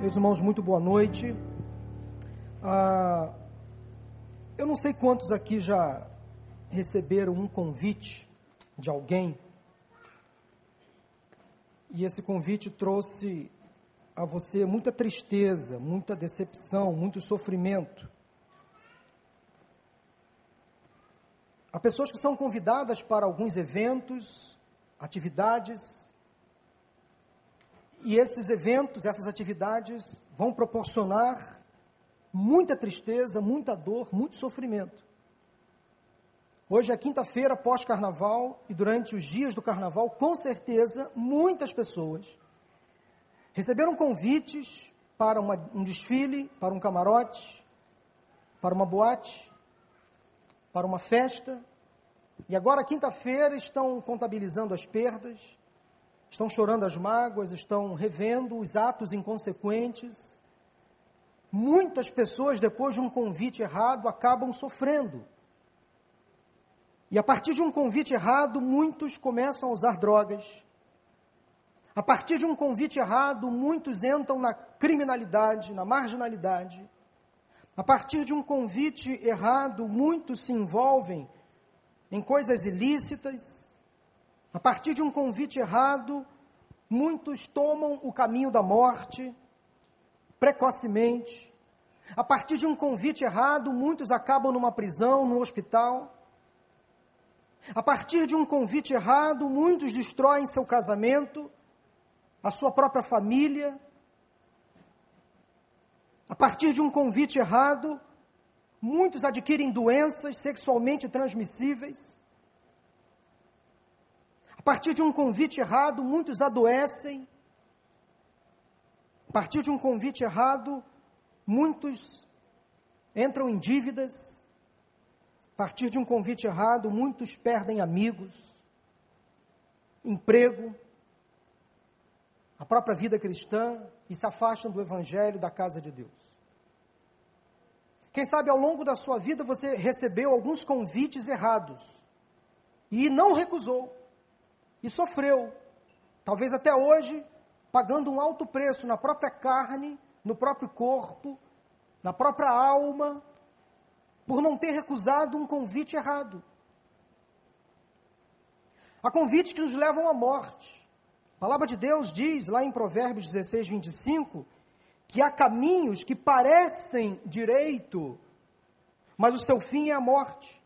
Meus irmãos, muito boa noite. Ah, eu não sei quantos aqui já receberam um convite de alguém e esse convite trouxe a você muita tristeza, muita decepção, muito sofrimento. Há pessoas que são convidadas para alguns eventos, atividades, e esses eventos, essas atividades vão proporcionar muita tristeza, muita dor, muito sofrimento. Hoje é quinta-feira pós-carnaval e durante os dias do carnaval, com certeza, muitas pessoas receberam convites para uma, um desfile, para um camarote, para uma boate, para uma festa, e agora, quinta-feira, estão contabilizando as perdas, estão chorando as mágoas, estão revendo os atos inconsequentes. Muitas pessoas, depois de um convite errado, acabam sofrendo. E a partir de um convite errado, muitos começam a usar drogas. A partir de um convite errado, muitos entram na criminalidade, na marginalidade. A partir de um convite errado, muitos se envolvem em coisas ilícitas, a partir de um convite errado, muitos tomam o caminho da morte precocemente. A partir de um convite errado, muitos acabam numa prisão, num hospital. A partir de um convite errado, muitos destroem seu casamento, a sua própria família. A partir de um convite errado, muitos adquirem doenças sexualmente transmissíveis. Partir de um convite errado, muitos adoecem. A partir de um convite errado, muitos entram em dívidas. A partir de um convite errado, muitos perdem amigos, emprego, a própria vida cristã e se afastam do evangelho da casa de Deus. Quem sabe ao longo da sua vida você recebeu alguns convites errados e não recusou e sofreu, talvez até hoje, pagando um alto preço na própria carne, no próprio corpo, na própria alma, por não ter recusado um convite errado. Há convites que nos levam à morte. A palavra de Deus diz, lá em Provérbios 16, 25, que há caminhos que parecem direito, mas o seu fim é a morte.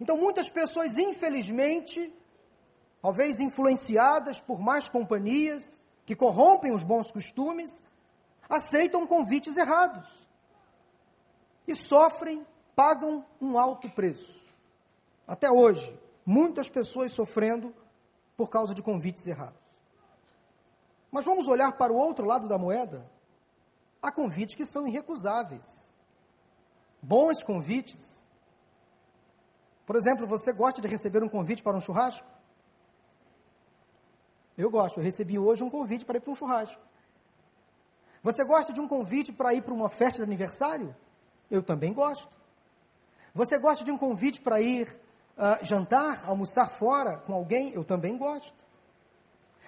Então, muitas pessoas, infelizmente, talvez influenciadas por más companhias que corrompem os bons costumes, aceitam convites errados e sofrem, pagam um alto preço. Até hoje, muitas pessoas sofrendo por causa de convites errados. Mas vamos olhar para o outro lado da moeda? Há convites que são irrecusáveis. Bons convites. Por exemplo, você gosta de receber um convite para um churrasco? Eu gosto. Eu recebi hoje um convite para ir para um churrasco. Você gosta de um convite para ir para uma festa de aniversário? Eu também gosto. Você gosta de um convite para ir uh, jantar, almoçar fora com alguém? Eu também gosto.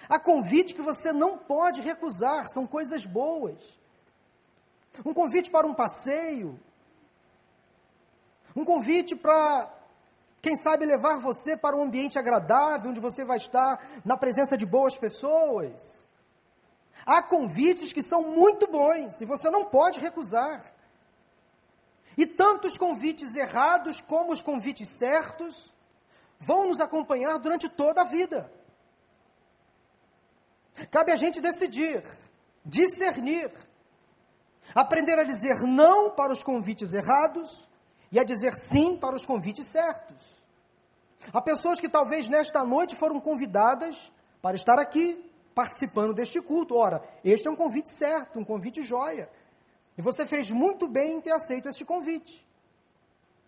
Há convite que você não pode recusar, são coisas boas. Um convite para um passeio. Um convite para quem sabe levar você para um ambiente agradável, onde você vai estar na presença de boas pessoas. Há convites que são muito bons e você não pode recusar. E tantos convites errados como os convites certos vão nos acompanhar durante toda a vida. Cabe a gente decidir, discernir, aprender a dizer não para os convites errados e a dizer sim para os convites certos. Há pessoas que talvez nesta noite foram convidadas para estar aqui participando deste culto. Ora, este é um convite certo, um convite joia. E você fez muito bem em ter aceito este convite.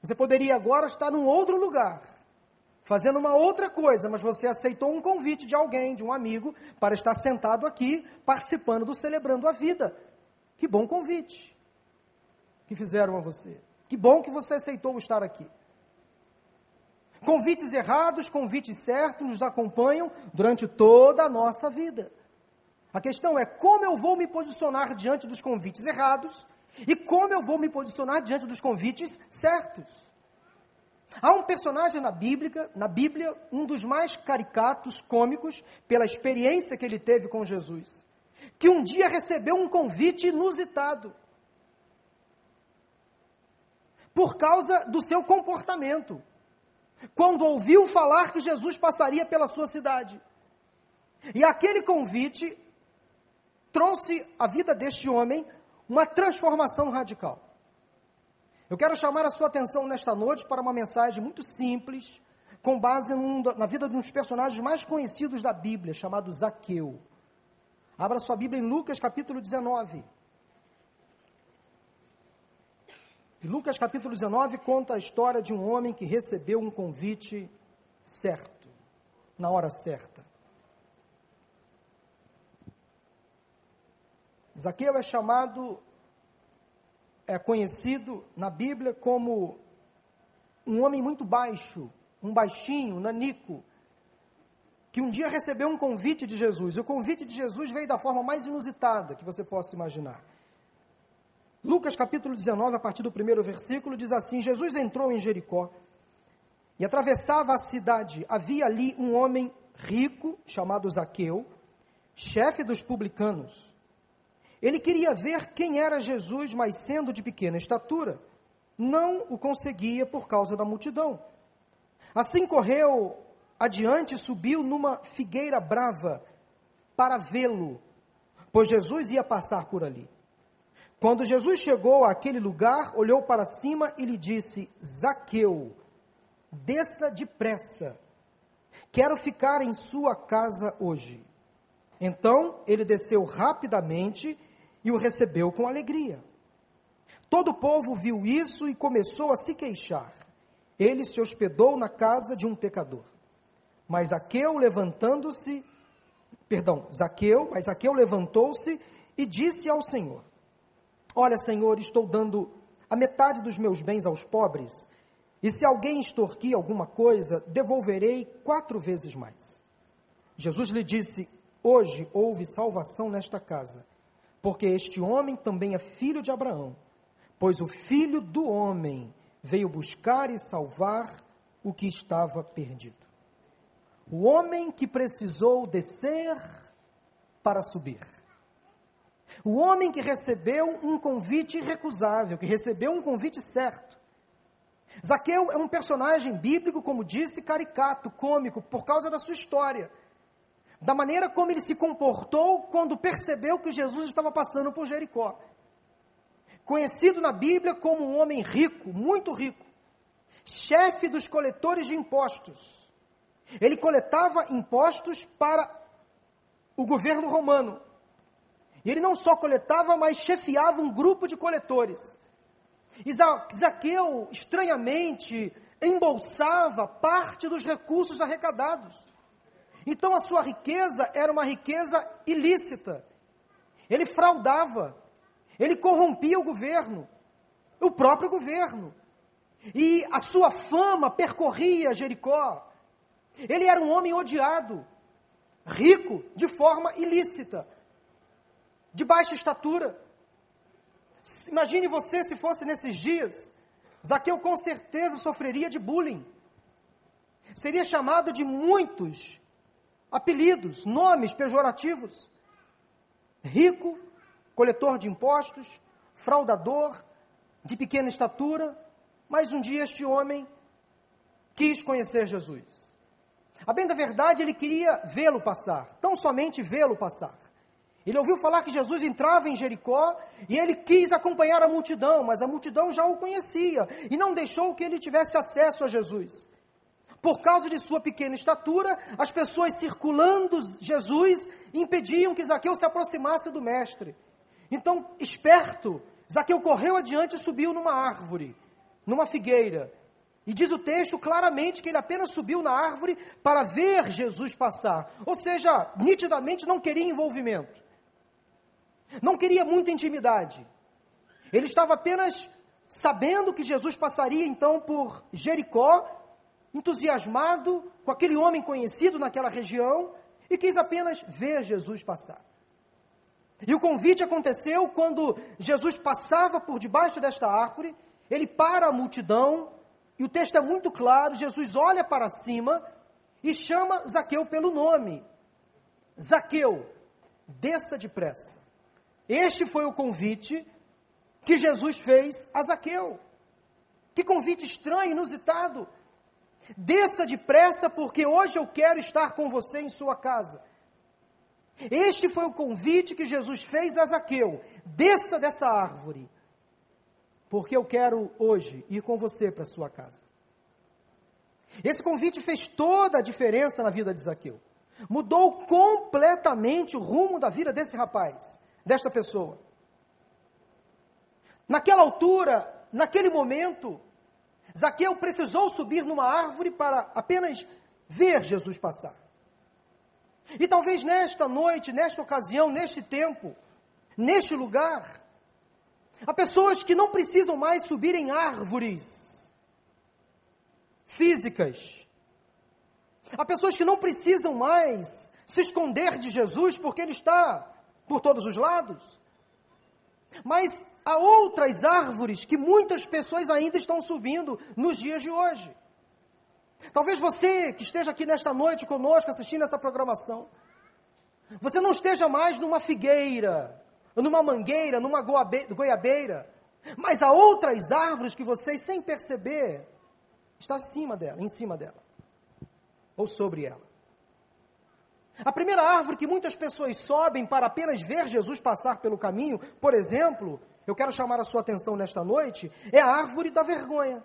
Você poderia agora estar num outro lugar, fazendo uma outra coisa, mas você aceitou um convite de alguém, de um amigo, para estar sentado aqui, participando do Celebrando a Vida. Que bom convite que fizeram a você. Que bom que você aceitou estar aqui. Convites errados, convites certos nos acompanham durante toda a nossa vida. A questão é como eu vou me posicionar diante dos convites errados e como eu vou me posicionar diante dos convites certos. Há um personagem na Bíblia, na Bíblia, um dos mais caricatos, cômicos, pela experiência que ele teve com Jesus, que um dia recebeu um convite inusitado. Por causa do seu comportamento. Quando ouviu falar que Jesus passaria pela sua cidade. E aquele convite trouxe à vida deste homem uma transformação radical. Eu quero chamar a sua atenção nesta noite para uma mensagem muito simples, com base na vida de um dos personagens mais conhecidos da Bíblia, chamado Zaqueu. Abra sua Bíblia em Lucas capítulo 19. E Lucas capítulo 19 conta a história de um homem que recebeu um convite certo, na hora certa. Zaqueu é chamado é conhecido na Bíblia como um homem muito baixo, um baixinho, nanico, que um dia recebeu um convite de Jesus. E o convite de Jesus veio da forma mais inusitada que você possa imaginar. Lucas capítulo 19, a partir do primeiro versículo, diz assim: Jesus entrou em Jericó e atravessava a cidade. Havia ali um homem rico, chamado Zaqueu, chefe dos publicanos. Ele queria ver quem era Jesus, mas sendo de pequena estatura, não o conseguia por causa da multidão. Assim correu adiante subiu numa figueira brava para vê-lo, pois Jesus ia passar por ali. Quando Jesus chegou àquele lugar, olhou para cima e lhe disse: Zaqueu, desça depressa, quero ficar em sua casa hoje. Então ele desceu rapidamente e o recebeu com alegria. Todo o povo viu isso e começou a se queixar. Ele se hospedou na casa de um pecador. Mas Zaqueu levantando-se, perdão, Zaqueu, mas Zaqueu levantou-se e disse ao Senhor: Olha, Senhor, estou dando a metade dos meus bens aos pobres, e se alguém extorquir alguma coisa, devolverei quatro vezes mais. Jesus lhe disse: Hoje houve salvação nesta casa porque este homem também é filho de Abraão, pois o filho do homem veio buscar e salvar o que estava perdido. O homem que precisou descer para subir. O homem que recebeu um convite irrecusável, que recebeu um convite certo. Zaqueu é um personagem bíblico, como disse, caricato, cômico, por causa da sua história da maneira como ele se comportou quando percebeu que Jesus estava passando por Jericó. Conhecido na Bíblia como um homem rico, muito rico, chefe dos coletores de impostos. Ele coletava impostos para o governo romano. E ele não só coletava, mas chefiava um grupo de coletores. Zaqueu, estranhamente, embolsava parte dos recursos arrecadados. Então a sua riqueza era uma riqueza ilícita. Ele fraudava, ele corrompia o governo, o próprio governo. E a sua fama percorria Jericó. Ele era um homem odiado, rico de forma ilícita, de baixa estatura. Imagine você se fosse nesses dias. Zaqueu com certeza sofreria de bullying. Seria chamado de muitos apelidos, nomes pejorativos. Rico, coletor de impostos, fraudador, de pequena estatura, mas um dia este homem quis conhecer Jesus. A bem da verdade, ele queria vê-lo passar, tão somente vê-lo passar. Ele ouviu falar que Jesus entrava em Jericó e ele quis acompanhar a multidão, mas a multidão já o conhecia e não deixou que ele tivesse acesso a Jesus. Por causa de sua pequena estatura, as pessoas circulando Jesus impediam que Zaqueu se aproximasse do mestre. Então, esperto, Zaqueu correu adiante e subiu numa árvore, numa figueira. E diz o texto claramente que ele apenas subiu na árvore para ver Jesus passar. Ou seja, nitidamente não queria envolvimento. Não queria muita intimidade. Ele estava apenas sabendo que Jesus passaria então por Jericó entusiasmado com aquele homem conhecido naquela região e quis apenas ver Jesus passar. E o convite aconteceu quando Jesus passava por debaixo desta árvore, ele para a multidão, e o texto é muito claro: Jesus olha para cima e chama Zaqueu pelo nome. Zaqueu, desça depressa. Este foi o convite que Jesus fez a Zaqueu. Que convite estranho, inusitado. Desça depressa, porque hoje eu quero estar com você em sua casa. Este foi o convite que Jesus fez a Zaqueu: desça dessa árvore, porque eu quero hoje ir com você para sua casa. Esse convite fez toda a diferença na vida de Zaqueu. Mudou completamente o rumo da vida desse rapaz, desta pessoa. Naquela altura, naquele momento, Zaqueu precisou subir numa árvore para apenas ver Jesus passar. E talvez nesta noite, nesta ocasião, neste tempo, neste lugar, há pessoas que não precisam mais subir em árvores físicas. Há pessoas que não precisam mais se esconder de Jesus porque ele está por todos os lados. Mas há outras árvores que muitas pessoas ainda estão subindo nos dias de hoje. Talvez você que esteja aqui nesta noite conosco assistindo essa programação, você não esteja mais numa figueira, numa mangueira, numa goiabeira, mas há outras árvores que você, sem perceber, está acima dela, em cima dela, ou sobre ela. A primeira árvore que muitas pessoas sobem para apenas ver Jesus passar pelo caminho, por exemplo, eu quero chamar a sua atenção nesta noite, é a árvore da vergonha.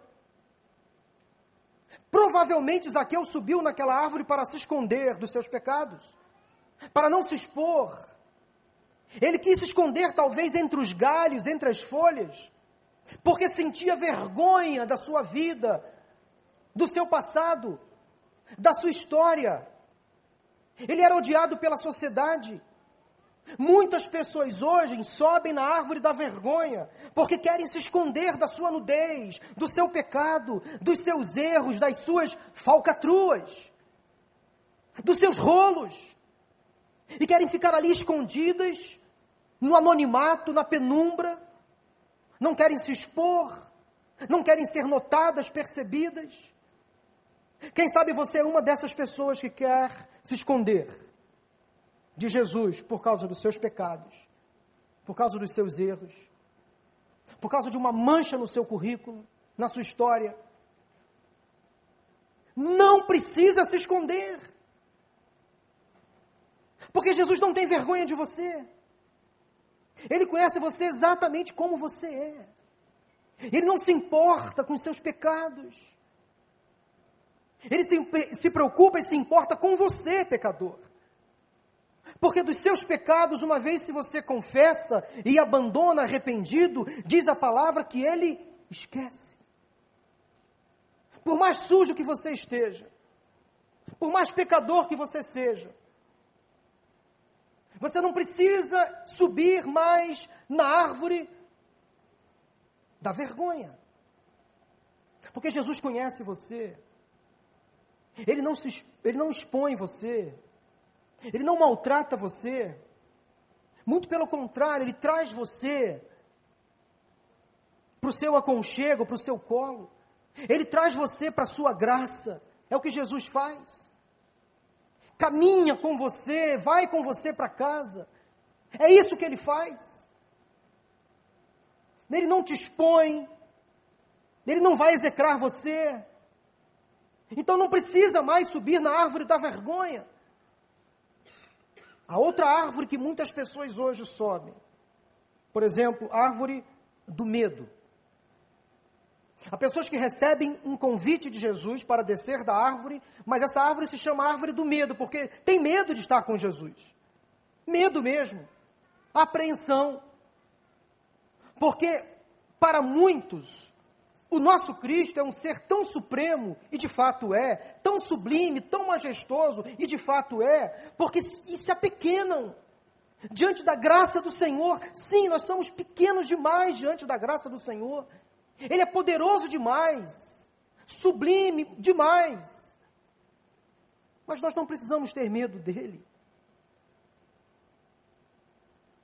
Provavelmente Zaqueu subiu naquela árvore para se esconder dos seus pecados, para não se expor. Ele quis se esconder talvez entre os galhos, entre as folhas, porque sentia vergonha da sua vida, do seu passado, da sua história. Ele era odiado pela sociedade. Muitas pessoas hoje sobem na árvore da vergonha, porque querem se esconder da sua nudez, do seu pecado, dos seus erros, das suas falcatruas, dos seus rolos, e querem ficar ali escondidas, no anonimato, na penumbra, não querem se expor, não querem ser notadas, percebidas. Quem sabe você é uma dessas pessoas que quer se esconder de Jesus por causa dos seus pecados, por causa dos seus erros, por causa de uma mancha no seu currículo, na sua história. Não precisa se esconder. Porque Jesus não tem vergonha de você. Ele conhece você exatamente como você é. Ele não se importa com os seus pecados. Ele se, se preocupa e se importa com você, pecador. Porque dos seus pecados, uma vez se você confessa e abandona arrependido, diz a palavra que ele esquece. Por mais sujo que você esteja, por mais pecador que você seja, você não precisa subir mais na árvore da vergonha. Porque Jesus conhece você. Ele não, se, ele não expõe você. Ele não maltrata você. Muito pelo contrário, ele traz você para o seu aconchego, para o seu colo. Ele traz você para a sua graça. É o que Jesus faz. Caminha com você, vai com você para casa. É isso que ele faz. Ele não te expõe, ele não vai execrar você, então não precisa mais subir na árvore da vergonha. A outra árvore que muitas pessoas hoje sobem, por exemplo, a árvore do medo. Há pessoas que recebem um convite de Jesus para descer da árvore, mas essa árvore se chama árvore do medo, porque tem medo de estar com Jesus. Medo mesmo. Apreensão. Porque para muitos, o nosso Cristo é um ser tão supremo, e de fato é, tão sublime, tão majestoso, e de fato é, porque se apequenam diante da graça do Senhor. Sim, nós somos pequenos demais diante da graça do Senhor. Ele é poderoso demais, sublime demais. Mas nós não precisamos ter medo dele.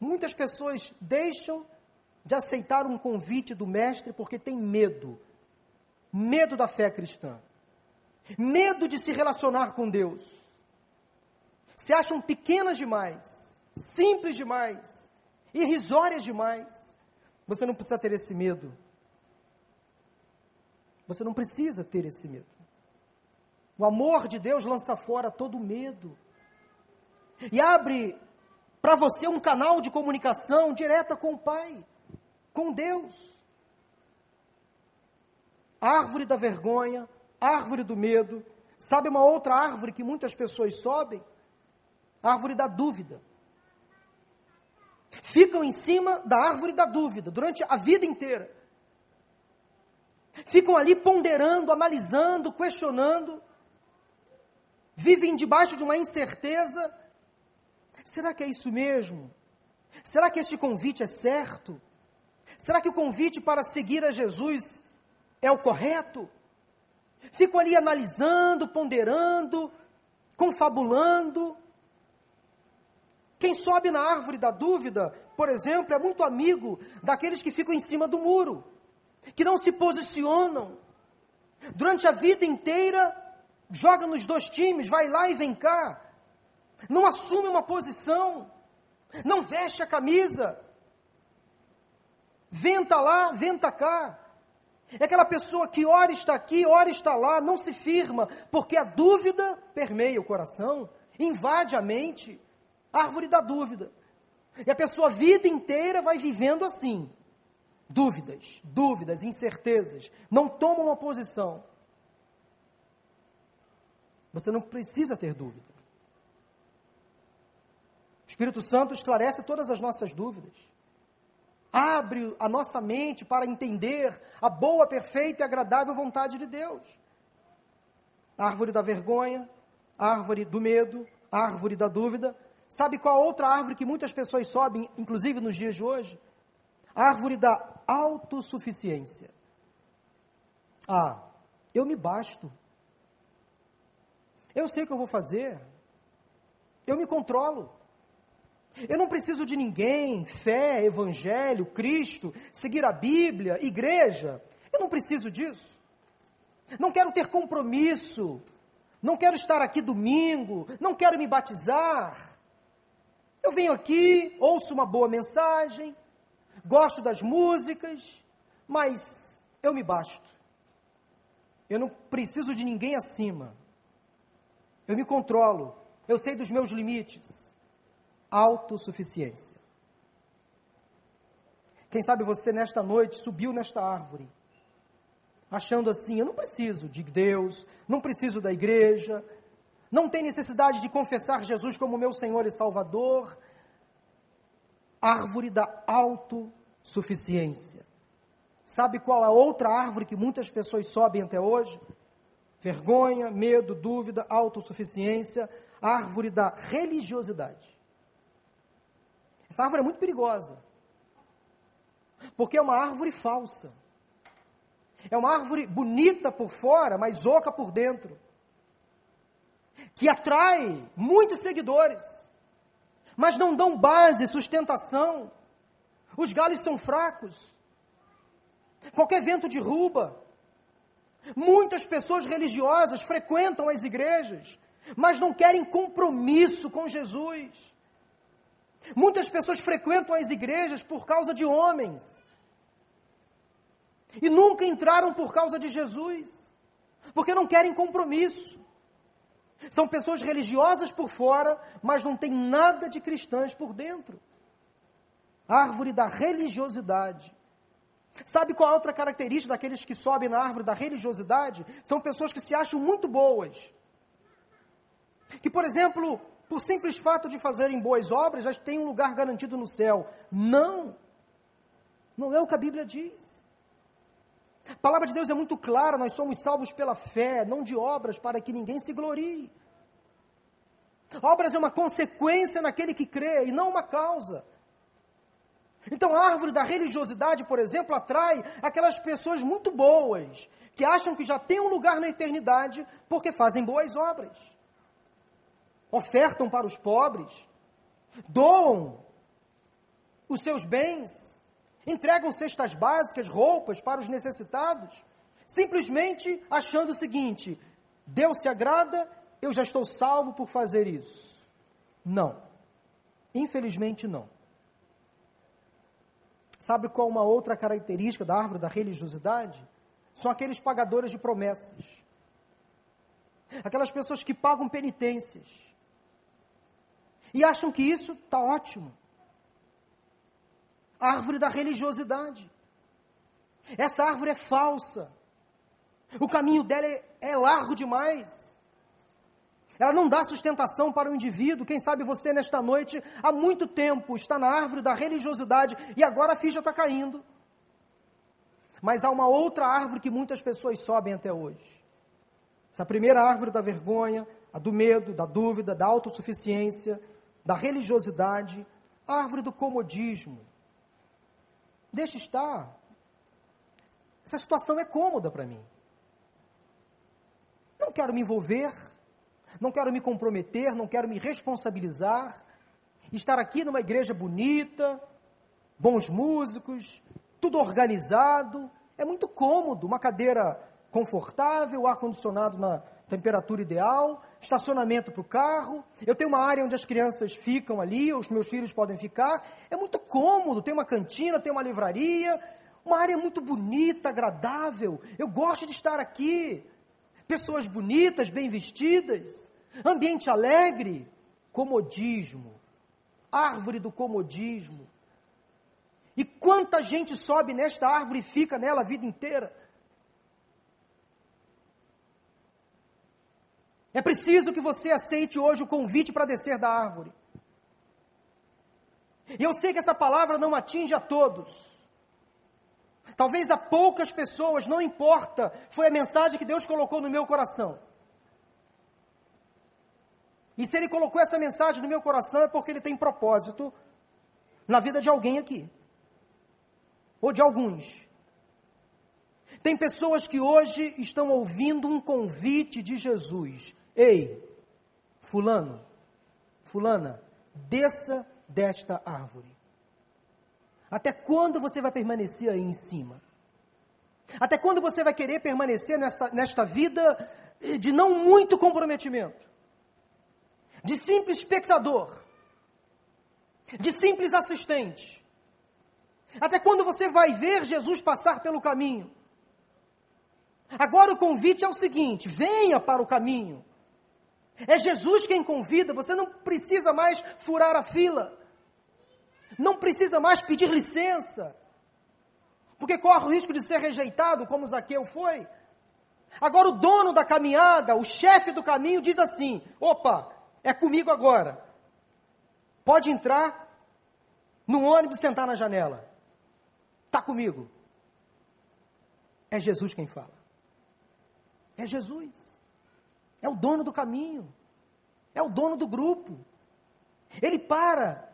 Muitas pessoas deixam de aceitar um convite do Mestre porque tem medo. Medo da fé cristã. Medo de se relacionar com Deus. Se acham pequenas demais, simples demais, irrisórias demais. Você não precisa ter esse medo. Você não precisa ter esse medo. O amor de Deus lança fora todo medo. E abre para você um canal de comunicação direta com o Pai, com Deus. Árvore da vergonha, árvore do medo. Sabe uma outra árvore que muitas pessoas sobem? Árvore da dúvida. Ficam em cima da árvore da dúvida durante a vida inteira. Ficam ali ponderando, analisando, questionando. Vivem debaixo de uma incerteza Será que é isso mesmo? Será que este convite é certo? Será que o convite para seguir a Jesus é o correto? Fico ali analisando, ponderando, confabulando. Quem sobe na árvore da dúvida, por exemplo, é muito amigo daqueles que ficam em cima do muro, que não se posicionam. Durante a vida inteira, joga nos dois times, vai lá e vem cá não assume uma posição, não veste a camisa, venta lá, venta cá. É aquela pessoa que ora está aqui, ora está lá, não se firma, porque a dúvida permeia o coração, invade a mente, árvore da dúvida. E a pessoa a vida inteira vai vivendo assim. Dúvidas, dúvidas, incertezas, não toma uma posição. Você não precisa ter dúvida. O Espírito Santo esclarece todas as nossas dúvidas. Abre a nossa mente para entender a boa, perfeita e agradável vontade de Deus. árvore da vergonha, árvore do medo, árvore da dúvida. Sabe qual outra árvore que muitas pessoas sobem, inclusive nos dias de hoje? A árvore da autossuficiência. Ah, eu me basto. Eu sei o que eu vou fazer. Eu me controlo. Eu não preciso de ninguém, fé, evangelho, Cristo, seguir a Bíblia, igreja. Eu não preciso disso. Não quero ter compromisso. Não quero estar aqui domingo. Não quero me batizar. Eu venho aqui, ouço uma boa mensagem, gosto das músicas, mas eu me basto. Eu não preciso de ninguém acima. Eu me controlo. Eu sei dos meus limites autossuficiência. Quem sabe você nesta noite subiu nesta árvore, achando assim: eu não preciso de Deus, não preciso da igreja, não tem necessidade de confessar Jesus como meu Senhor e Salvador. Árvore da autossuficiência. Sabe qual a outra árvore que muitas pessoas sobem até hoje? Vergonha, medo, dúvida, autossuficiência, árvore da religiosidade. Essa árvore é muito perigosa. Porque é uma árvore falsa. É uma árvore bonita por fora, mas oca por dentro. Que atrai muitos seguidores, mas não dão base, sustentação. Os galhos são fracos. Qualquer vento derruba. Muitas pessoas religiosas frequentam as igrejas, mas não querem compromisso com Jesus. Muitas pessoas frequentam as igrejas por causa de homens. E nunca entraram por causa de Jesus. Porque não querem compromisso. São pessoas religiosas por fora, mas não têm nada de cristãs por dentro. Árvore da religiosidade. Sabe qual a outra característica daqueles que sobem na árvore da religiosidade? São pessoas que se acham muito boas. Que, por exemplo, por simples fato de fazerem boas obras, já têm um lugar garantido no céu. Não! Não é o que a Bíblia diz. A palavra de Deus é muito clara: nós somos salvos pela fé, não de obras, para que ninguém se glorie. Obras é uma consequência naquele que crê e não uma causa. Então, a árvore da religiosidade, por exemplo, atrai aquelas pessoas muito boas, que acham que já têm um lugar na eternidade porque fazem boas obras ofertam para os pobres, doam, os seus bens, entregam cestas básicas, roupas para os necessitados, simplesmente achando o seguinte: Deus se agrada, eu já estou salvo por fazer isso. Não. Infelizmente, não. Sabe qual uma outra característica da árvore da religiosidade? São aqueles pagadores de promessas. Aquelas pessoas que pagam penitências. E acham que isso está ótimo. árvore da religiosidade. Essa árvore é falsa. O caminho dela é, é largo demais. Ela não dá sustentação para o indivíduo. Quem sabe você, nesta noite, há muito tempo, está na árvore da religiosidade e agora a ficha está caindo. Mas há uma outra árvore que muitas pessoas sobem até hoje. Essa primeira árvore da vergonha, a do medo, da dúvida, da autossuficiência, da religiosidade, árvore do comodismo. Deixa estar. Essa situação é cômoda para mim. Não quero me envolver, não quero me comprometer, não quero me responsabilizar. Estar aqui numa igreja bonita, bons músicos, tudo organizado, é muito cômodo, uma cadeira confortável, ar-condicionado na temperatura ideal, estacionamento para o carro, eu tenho uma área onde as crianças ficam ali, os meus filhos podem ficar, é muito cômodo, tem uma cantina, tem uma livraria, uma área muito bonita, agradável, eu gosto de estar aqui, pessoas bonitas, bem vestidas, ambiente alegre, comodismo, árvore do comodismo. E quanta gente sobe nesta árvore e fica nela a vida inteira? É preciso que você aceite hoje o convite para descer da árvore. E eu sei que essa palavra não atinge a todos. Talvez a poucas pessoas, não importa, foi a mensagem que Deus colocou no meu coração. E se Ele colocou essa mensagem no meu coração é porque Ele tem propósito na vida de alguém aqui. Ou de alguns. Tem pessoas que hoje estão ouvindo um convite de Jesus. Ei, Fulano, Fulana, desça desta árvore. Até quando você vai permanecer aí em cima? Até quando você vai querer permanecer nesta, nesta vida de não muito comprometimento? De simples espectador? De simples assistente? Até quando você vai ver Jesus passar pelo caminho? Agora o convite é o seguinte: venha para o caminho. É Jesus quem convida, você não precisa mais furar a fila não precisa mais pedir licença, porque corre o risco de ser rejeitado, como Zaqueu foi. Agora, o dono da caminhada, o chefe do caminho, diz assim: opa, é comigo agora. Pode entrar no ônibus sentar na janela. Está comigo. É Jesus quem fala. É Jesus. É o dono do caminho. É o dono do grupo. Ele para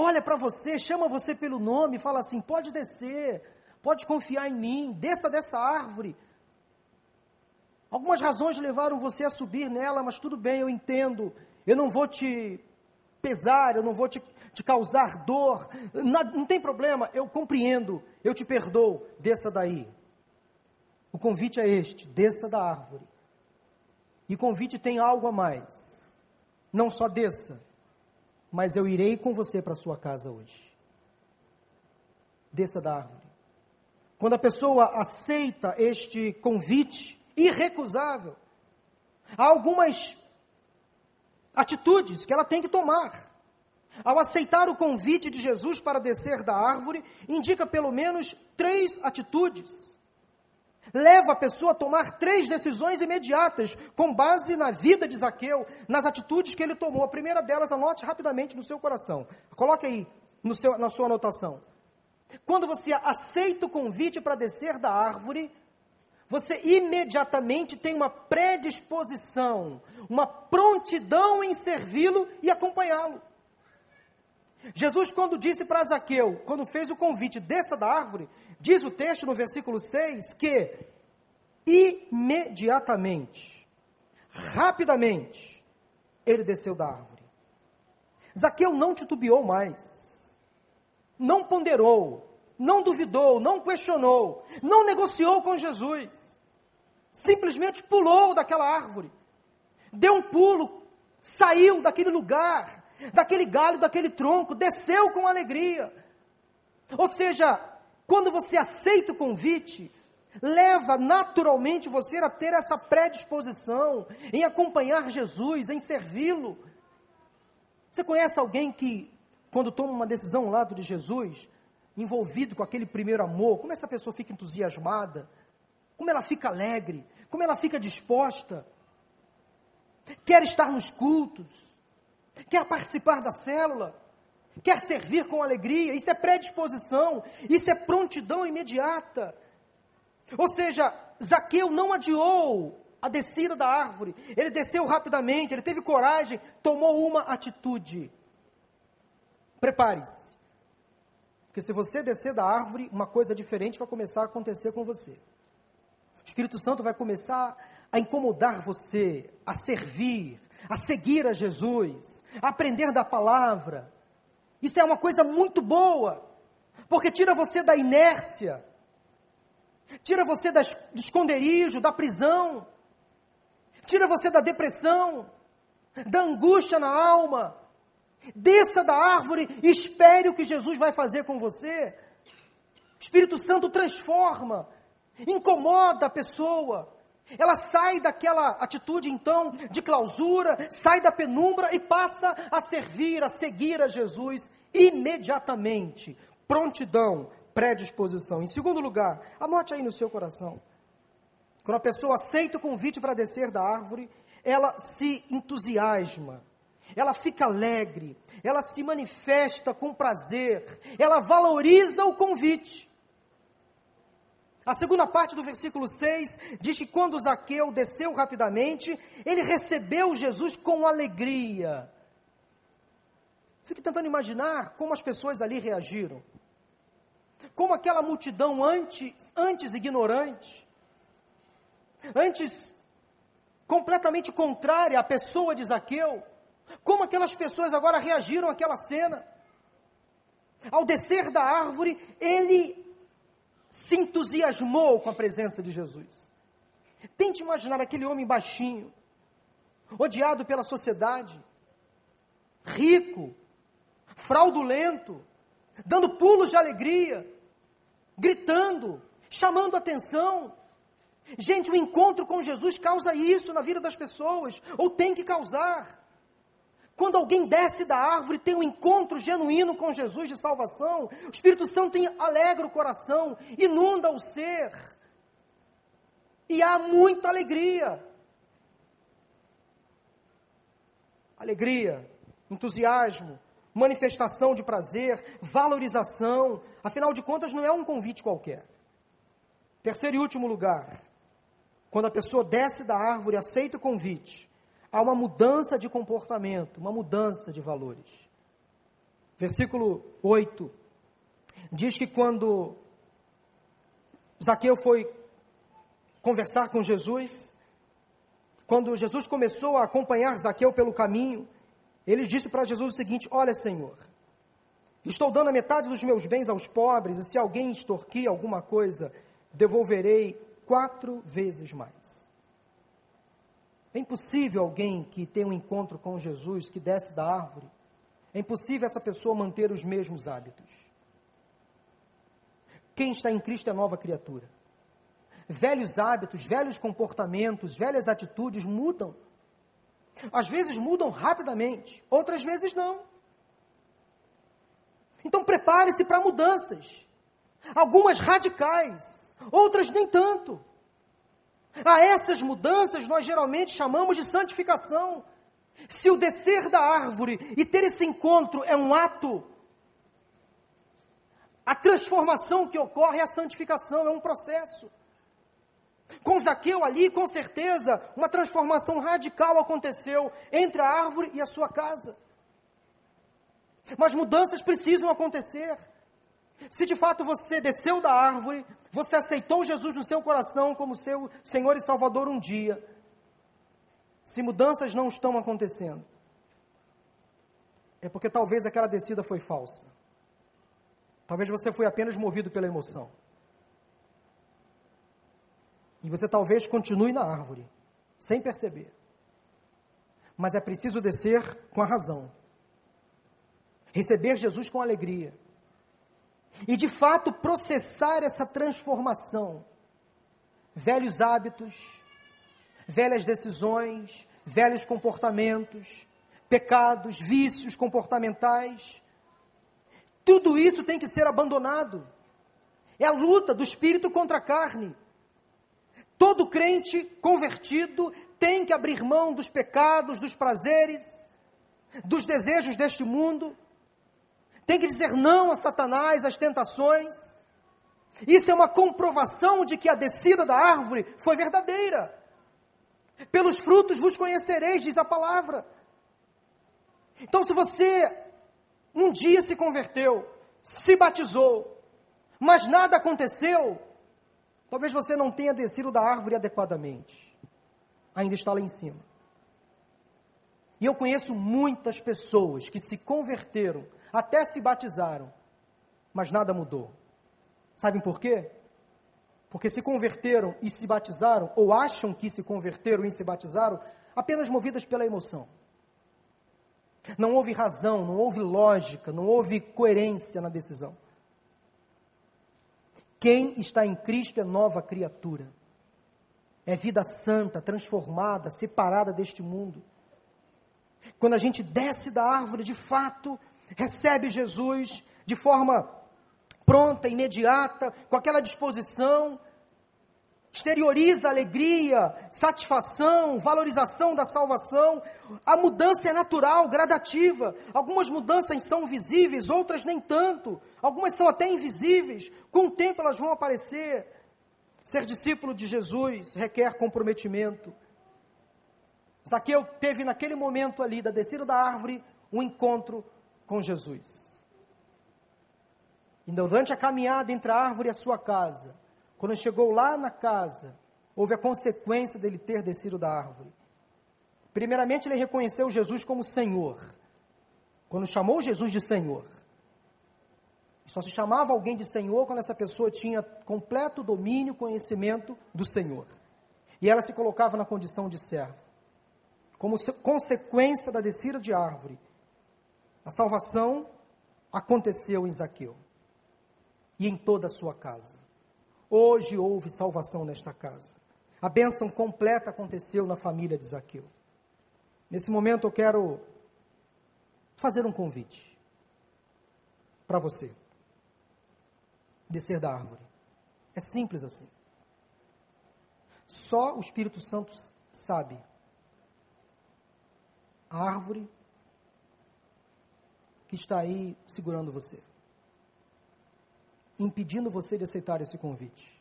olha para você, chama você pelo nome, fala assim: pode descer, pode confiar em mim, desça dessa árvore. Algumas razões levaram você a subir nela, mas tudo bem, eu entendo. Eu não vou te pesar, eu não vou te, te causar dor, não, não tem problema, eu compreendo, eu te perdoo, desça daí. O convite é este: desça da árvore. E convite tem algo a mais. Não só desça, mas eu irei com você para sua casa hoje. Desça da árvore. Quando a pessoa aceita este convite irrecusável, há algumas atitudes que ela tem que tomar. Ao aceitar o convite de Jesus para descer da árvore, indica pelo menos três atitudes leva a pessoa a tomar três decisões imediatas, com base na vida de Zaqueu, nas atitudes que ele tomou. A primeira delas, anote rapidamente no seu coração. Coloque aí no seu, na sua anotação. Quando você aceita o convite para descer da árvore, você imediatamente tem uma predisposição, uma prontidão em servi-lo e acompanhá-lo. Jesus, quando disse para Zaqueu, quando fez o convite, desça da árvore, diz o texto no versículo 6 que imediatamente, rapidamente, ele desceu da árvore. Zaqueu não titubeou mais. não ponderou, não duvidou, não questionou, não negociou com Jesus. Simplesmente pulou daquela árvore, deu um pulo, saiu daquele lugar, daquele galho, daquele tronco, desceu com alegria. Ou seja, quando você aceita o convite, leva naturalmente você a ter essa predisposição em acompanhar Jesus, em servi-lo. Você conhece alguém que, quando toma uma decisão ao lado de Jesus, envolvido com aquele primeiro amor, como essa pessoa fica entusiasmada, como ela fica alegre, como ela fica disposta, quer estar nos cultos, quer participar da célula, quer servir com alegria, isso é predisposição, isso é prontidão imediata. Ou seja, Zaqueu não adiou a descida da árvore, ele desceu rapidamente, ele teve coragem, tomou uma atitude. Prepare-se. Porque se você descer da árvore, uma coisa diferente vai começar a acontecer com você. O Espírito Santo vai começar a incomodar você, a servir, a seguir a Jesus, a aprender da palavra. Isso é uma coisa muito boa, porque tira você da inércia, tira você do esconderijo, da prisão, tira você da depressão, da angústia na alma, Desça da árvore e espere o que Jesus vai fazer com você. O Espírito Santo transforma, incomoda a pessoa. Ela sai daquela atitude, então, de clausura, sai da penumbra e passa a servir, a seguir a Jesus imediatamente. Prontidão, predisposição. Em segundo lugar, anote aí no seu coração. Quando a pessoa aceita o convite para descer da árvore, ela se entusiasma ela fica alegre, ela se manifesta com prazer, ela valoriza o convite. A segunda parte do versículo 6 diz que quando Zaqueu desceu rapidamente, ele recebeu Jesus com alegria. Fique tentando imaginar como as pessoas ali reagiram. Como aquela multidão antes, antes ignorante, antes completamente contrária à pessoa de Zaqueu, como aquelas pessoas agora reagiram àquela cena? Ao descer da árvore, ele se entusiasmou com a presença de Jesus. Tente imaginar aquele homem baixinho, odiado pela sociedade, rico, fraudulento, dando pulos de alegria, gritando, chamando atenção. Gente, o encontro com Jesus causa isso na vida das pessoas, ou tem que causar. Quando alguém desce da árvore, tem um encontro genuíno com Jesus de salvação, o Espírito Santo alegra o coração, inunda o ser. E há muita alegria. Alegria, entusiasmo, manifestação de prazer, valorização. Afinal de contas, não é um convite qualquer. Terceiro e último lugar, quando a pessoa desce da árvore, aceita o convite, há uma mudança de comportamento, uma mudança de valores. Versículo 8 diz que quando Zaqueu foi conversar com Jesus, quando Jesus começou a acompanhar Zaqueu pelo caminho, ele disse para Jesus o seguinte: Olha, Senhor, estou dando a metade dos meus bens aos pobres, e se alguém extorquir alguma coisa, devolverei quatro vezes mais. É impossível alguém que tem um encontro com Jesus, que desce da árvore, é impossível essa pessoa manter os mesmos hábitos. Quem está em Cristo é nova criatura. Velhos hábitos, velhos comportamentos, velhas atitudes mudam. Às vezes mudam rapidamente, outras vezes não. Então prepare-se para mudanças. Algumas radicais, outras nem tanto. A essas mudanças nós geralmente chamamos de santificação. Se o descer da árvore e ter esse encontro é um ato, a transformação que ocorre é a santificação, é um processo. Com Zaqueu ali, com certeza, uma transformação radical aconteceu entre a árvore e a sua casa. Mas mudanças precisam acontecer. Se de fato você desceu da árvore, você aceitou Jesus no seu coração como seu Senhor e Salvador um dia, se mudanças não estão acontecendo, é porque talvez aquela descida foi falsa. Talvez você foi apenas movido pela emoção. E você talvez continue na árvore, sem perceber. Mas é preciso descer com a razão. Receber Jesus com alegria. E de fato processar essa transformação. Velhos hábitos, velhas decisões, velhos comportamentos, pecados, vícios comportamentais. Tudo isso tem que ser abandonado. É a luta do espírito contra a carne. Todo crente convertido tem que abrir mão dos pecados, dos prazeres, dos desejos deste mundo. Tem que dizer não a Satanás, às tentações. Isso é uma comprovação de que a descida da árvore foi verdadeira. Pelos frutos vos conhecereis, diz a palavra. Então, se você um dia se converteu, se batizou, mas nada aconteceu, Talvez você não tenha descido da árvore adequadamente. Ainda está lá em cima. E eu conheço muitas pessoas que se converteram, até se batizaram, mas nada mudou. Sabem por quê? Porque se converteram e se batizaram, ou acham que se converteram e se batizaram, apenas movidas pela emoção. Não houve razão, não houve lógica, não houve coerência na decisão. Quem está em Cristo é nova criatura. É vida santa, transformada, separada deste mundo. Quando a gente desce da árvore, de fato, recebe Jesus de forma pronta, imediata, com aquela disposição, exterioriza alegria, satisfação, valorização da salvação. A mudança é natural, gradativa. Algumas mudanças são visíveis, outras nem tanto. Algumas são até invisíveis. Com o tempo elas vão aparecer. Ser discípulo de Jesus requer comprometimento. Zaqueu teve naquele momento ali da descida da árvore um encontro com Jesus. E durante a caminhada entre a árvore e a sua casa, quando chegou lá na casa, houve a consequência dele ter descido da árvore. Primeiramente, ele reconheceu Jesus como Senhor. Quando chamou Jesus de Senhor. Só se chamava alguém de Senhor quando essa pessoa tinha completo domínio, conhecimento do Senhor. E ela se colocava na condição de servo. Como consequência da descida de árvore, a salvação aconteceu em Zaqueu e em toda a sua casa. Hoje houve salvação nesta casa. A bênção completa aconteceu na família de Zaqueu. Nesse momento eu quero fazer um convite para você. Descer da árvore. É simples assim. Só o Espírito Santo sabe árvore que está aí segurando você impedindo você de aceitar esse convite.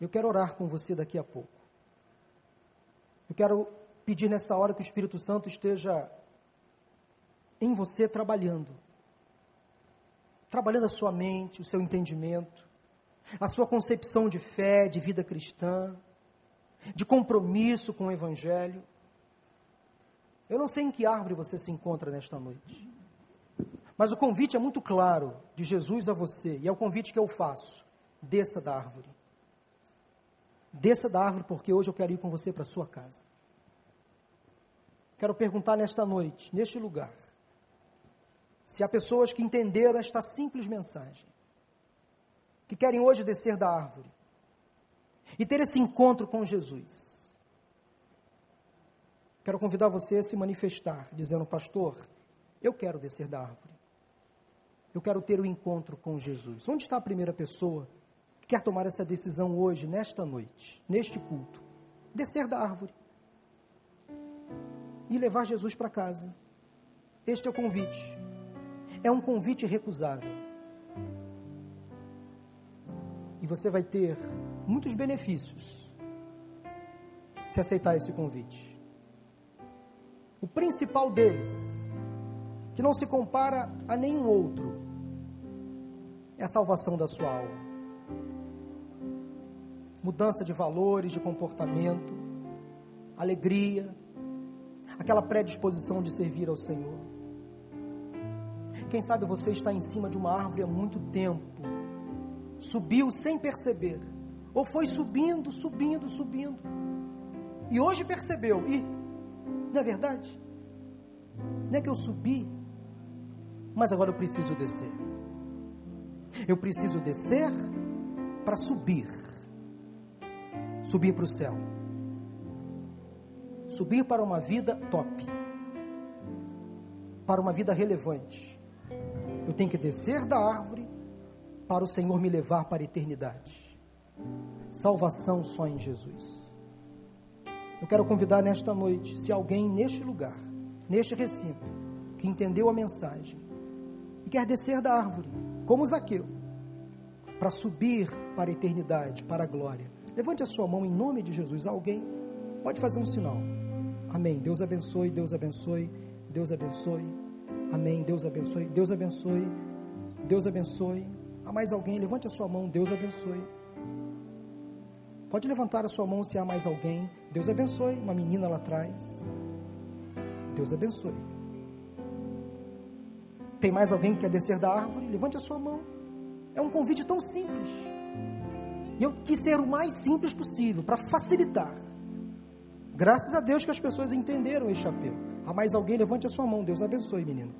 Eu quero orar com você daqui a pouco. Eu quero pedir nessa hora que o Espírito Santo esteja em você trabalhando. Trabalhando a sua mente, o seu entendimento, a sua concepção de fé, de vida cristã, de compromisso com o Evangelho. Eu não sei em que árvore você se encontra nesta noite. Mas o convite é muito claro de Jesus a você, e é o convite que eu faço: desça da árvore. Desça da árvore, porque hoje eu quero ir com você para sua casa. Quero perguntar nesta noite, neste lugar, se há pessoas que entenderam esta simples mensagem, que querem hoje descer da árvore e ter esse encontro com Jesus. Quero convidar você a se manifestar, dizendo, pastor, eu quero descer da árvore. Eu quero ter o um encontro com Jesus. Onde está a primeira pessoa que quer tomar essa decisão hoje, nesta noite, neste culto? Descer da árvore e levar Jesus para casa. Este é o convite. É um convite recusável. E você vai ter muitos benefícios se aceitar esse convite. O principal deles que não se compara a nenhum outro, é a salvação da sua alma. Mudança de valores, de comportamento, alegria, aquela predisposição de servir ao Senhor. Quem sabe você está em cima de uma árvore há muito tempo, subiu sem perceber, ou foi subindo, subindo, subindo, e hoje percebeu, e não é verdade? Não é que eu subi, mas agora eu preciso descer. Eu preciso descer para subir. Subir para o céu. Subir para uma vida top. Para uma vida relevante. Eu tenho que descer da árvore para o Senhor me levar para a eternidade. Salvação só em Jesus. Eu quero convidar nesta noite, se alguém neste lugar, neste recinto, que entendeu a mensagem e quer descer da árvore, como Zaqueu, para subir para a eternidade, para a glória. Levante a sua mão em nome de Jesus. Alguém pode fazer um sinal. Amém. Deus abençoe, Deus abençoe, Deus abençoe. Amém. Deus abençoe, Deus abençoe, Deus abençoe. Há mais alguém? Levante a sua mão. Deus abençoe. Pode levantar a sua mão se há mais alguém. Deus abençoe. Uma menina lá atrás. Deus abençoe. Tem mais alguém que quer descer da árvore? Levante a sua mão. É um convite tão simples. E eu quis ser o mais simples possível, para facilitar. Graças a Deus que as pessoas entenderam este apelo. Há mais alguém? Levante a sua mão. Deus abençoe, menino.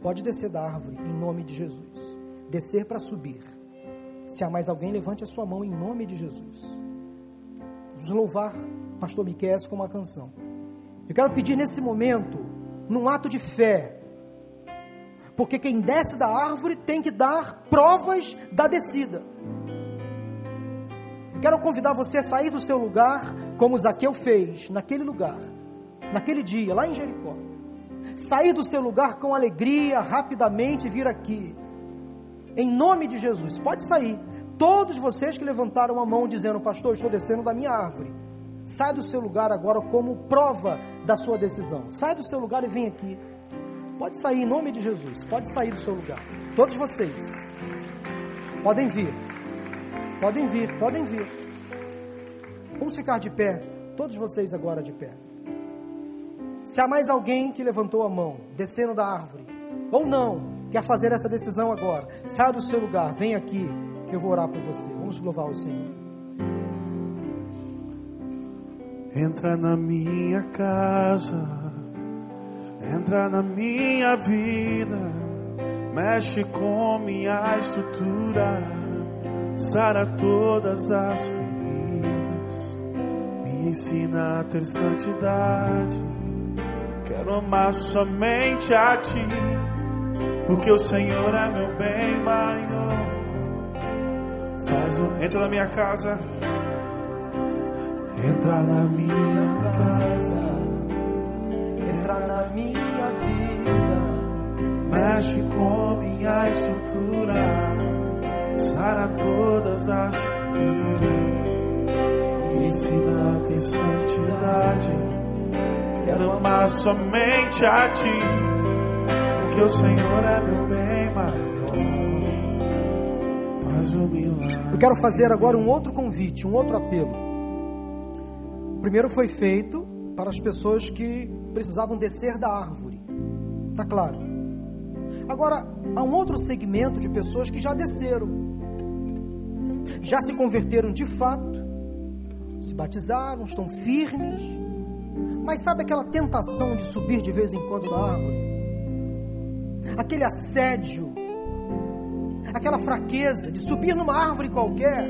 Pode descer da árvore, em nome de Jesus. Descer para subir. Se há mais alguém, levante a sua mão, em nome de Jesus. Vamos louvar Pastor Miquel com uma canção. Eu quero pedir nesse momento, num ato de fé, porque quem desce da árvore tem que dar provas da descida. Quero convidar você a sair do seu lugar, como Zaqueu fez, naquele lugar, naquele dia, lá em Jericó. Sair do seu lugar com alegria, rapidamente vir aqui. Em nome de Jesus, pode sair. Todos vocês que levantaram a mão dizendo, pastor, estou descendo da minha árvore. Sai do seu lugar agora como prova da sua decisão. Sai do seu lugar e vem aqui. Pode sair em nome de Jesus. Pode sair do seu lugar. Todos vocês. Podem vir. Podem vir, podem vir. Vamos ficar de pé. Todos vocês agora de pé. Se há mais alguém que levantou a mão, descendo da árvore, ou não, quer fazer essa decisão agora, saia do seu lugar, vem aqui, eu vou orar por você. Vamos louvar o Senhor. Entra na minha casa, entra na minha vida, mexe com minha estrutura, sara todas as feridas, me ensina a ter santidade. Quero amar somente a Ti, porque o Senhor é meu bem maior. Faz o... Entra na minha casa. Entra na minha casa, entra na minha vida, mexe com minha estrutura, sara todas as feridas, ensina a ter santidade. Quero amar somente a Ti, o Senhor é meu bem maior. Faz o milagre. Eu quero fazer agora um outro convite, um outro apelo primeiro foi feito para as pessoas que precisavam descer da árvore. Tá claro? Agora, há um outro segmento de pessoas que já desceram. Já se converteram de fato, se batizaram, estão firmes. Mas sabe aquela tentação de subir de vez em quando na árvore? Aquele assédio, aquela fraqueza de subir numa árvore qualquer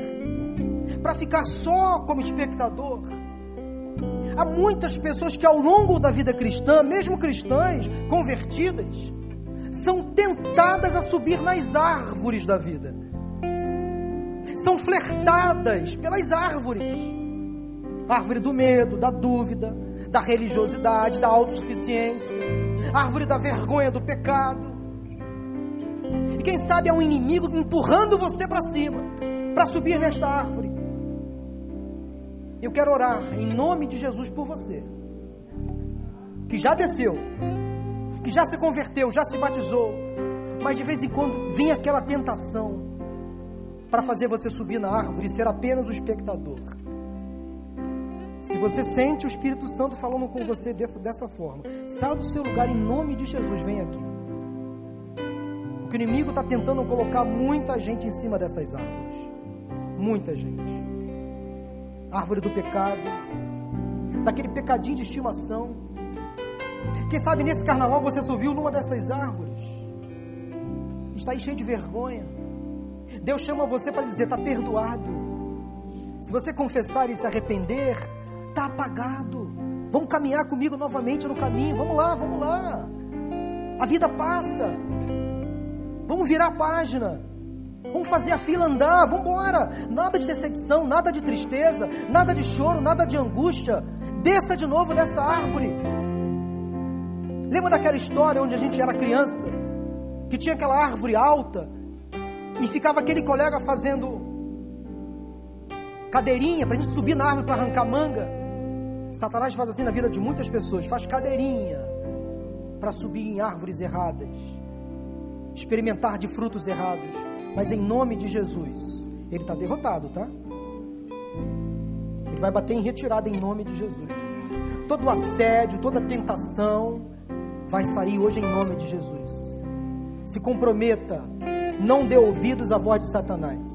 para ficar só como espectador Há muitas pessoas que ao longo da vida cristã, mesmo cristãs convertidas, são tentadas a subir nas árvores da vida. São flertadas pelas árvores. árvore do medo, da dúvida, da religiosidade, da autossuficiência, árvore da vergonha do pecado. E quem sabe é um inimigo empurrando você para cima, para subir nesta árvore. Eu quero orar em nome de Jesus por você, que já desceu, que já se converteu, já se batizou, mas de vez em quando vem aquela tentação para fazer você subir na árvore e ser apenas o espectador. Se você sente o Espírito Santo falando com você dessa, dessa forma, saia do seu lugar em nome de Jesus, vem aqui. que o inimigo está tentando colocar muita gente em cima dessas árvores. Muita gente. Árvore do pecado, daquele pecadinho de estimação. Quem sabe nesse carnaval você subiu numa dessas árvores, está aí cheio de vergonha. Deus chama você para dizer: está perdoado. Se você confessar e se arrepender, está apagado. Vamos caminhar comigo novamente no caminho. Vamos lá, vamos lá. A vida passa. Vamos virar a página. Vamos fazer a fila andar, vamos embora. Nada de decepção, nada de tristeza, nada de choro, nada de angústia. Desça de novo dessa árvore. Lembra daquela história onde a gente era criança? Que tinha aquela árvore alta e ficava aquele colega fazendo cadeirinha para a gente subir na árvore para arrancar manga. Satanás faz assim na vida de muitas pessoas, faz cadeirinha para subir em árvores erradas, experimentar de frutos errados. Mas em nome de Jesus, ele está derrotado, tá? Ele vai bater em retirada em nome de Jesus. Todo assédio, toda tentação vai sair hoje em nome de Jesus. Se comprometa, não dê ouvidos à voz de Satanás.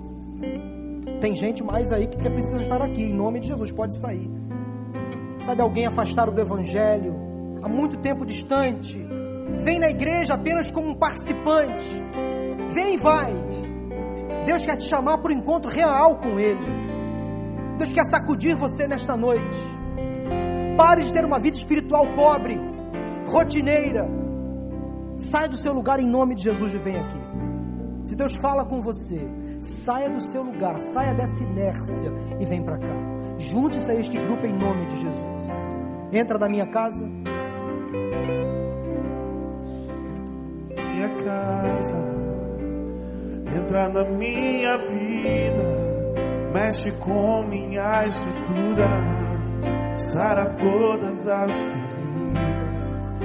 Tem gente mais aí que precisa estar aqui, em nome de Jesus, pode sair. Sabe alguém afastado do Evangelho, há muito tempo distante, vem na igreja apenas como um participante, vem e vai. Deus quer te chamar para o encontro real com Ele. Deus quer sacudir você nesta noite. Pare de ter uma vida espiritual pobre, rotineira. Sai do seu lugar em nome de Jesus e vem aqui. Se Deus fala com você, saia do seu lugar, saia dessa inércia e vem para cá. Junte-se a este grupo em nome de Jesus. Entra na minha casa. Minha casa, entra na minha vida, mexe com minha estrutura, sara todas as feridas,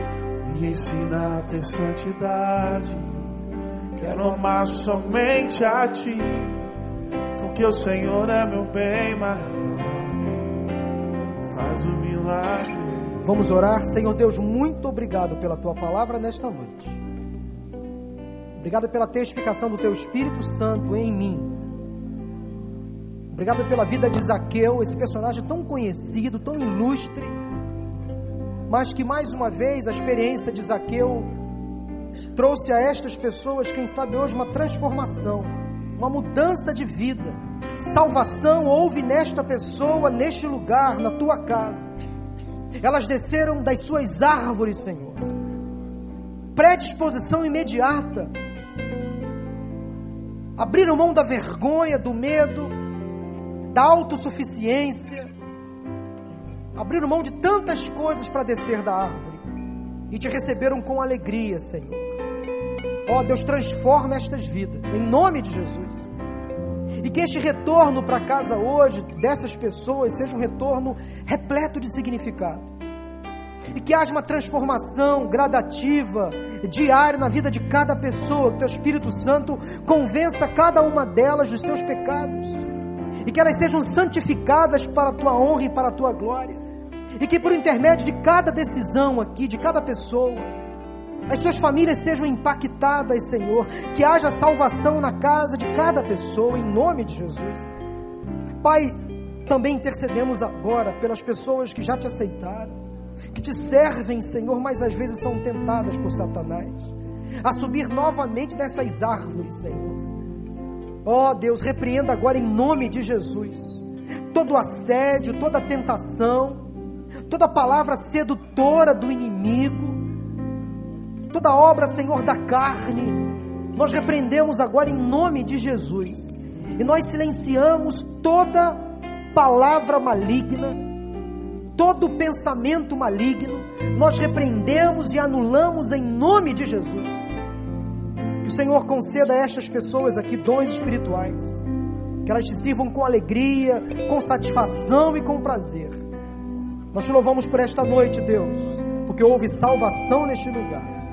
me ensina a ter santidade. Quero amar somente a ti, porque o Senhor é meu bem maior. Faz o milagre. Vamos orar. Senhor Deus, muito obrigado pela tua palavra nesta noite. Obrigado pela testificação do teu Espírito Santo em mim. Obrigado pela vida de Zaqueu, esse personagem tão conhecido, tão ilustre, mas que mais uma vez a experiência de Zaqueu trouxe a estas pessoas, quem sabe hoje, uma transformação, uma mudança de vida. Salvação houve nesta pessoa, neste lugar, na tua casa. Elas desceram das suas árvores, Senhor. Predisposição imediata. Abriram mão da vergonha, do medo, da autossuficiência. Abriram mão de tantas coisas para descer da árvore. E te receberam com alegria, Senhor. Ó oh, Deus, transforma estas vidas, em nome de Jesus. E que este retorno para casa hoje dessas pessoas seja um retorno repleto de significado. E que haja uma transformação gradativa, diária na vida de cada pessoa. Que o teu Espírito Santo convença cada uma delas dos seus pecados. E que elas sejam santificadas para a tua honra e para a tua glória. E que por intermédio de cada decisão aqui, de cada pessoa, as suas famílias sejam impactadas, Senhor, que haja salvação na casa de cada pessoa, em nome de Jesus. Pai, também intercedemos agora pelas pessoas que já te aceitaram, que te servem, Senhor, mas às vezes são tentadas por Satanás a subir novamente nessas árvores, Senhor. Ó oh, Deus, repreenda agora em nome de Jesus todo assédio, toda tentação, toda palavra sedutora do inimigo toda obra, Senhor, da carne, nós repreendemos agora em nome de Jesus. E nós silenciamos toda palavra maligna, todo pensamento maligno, nós repreendemos e anulamos em nome de Jesus. Que o Senhor conceda a estas pessoas aqui dons espirituais, que elas te sirvam com alegria, com satisfação e com prazer. Nós te louvamos por esta noite, Deus, porque houve salvação neste lugar.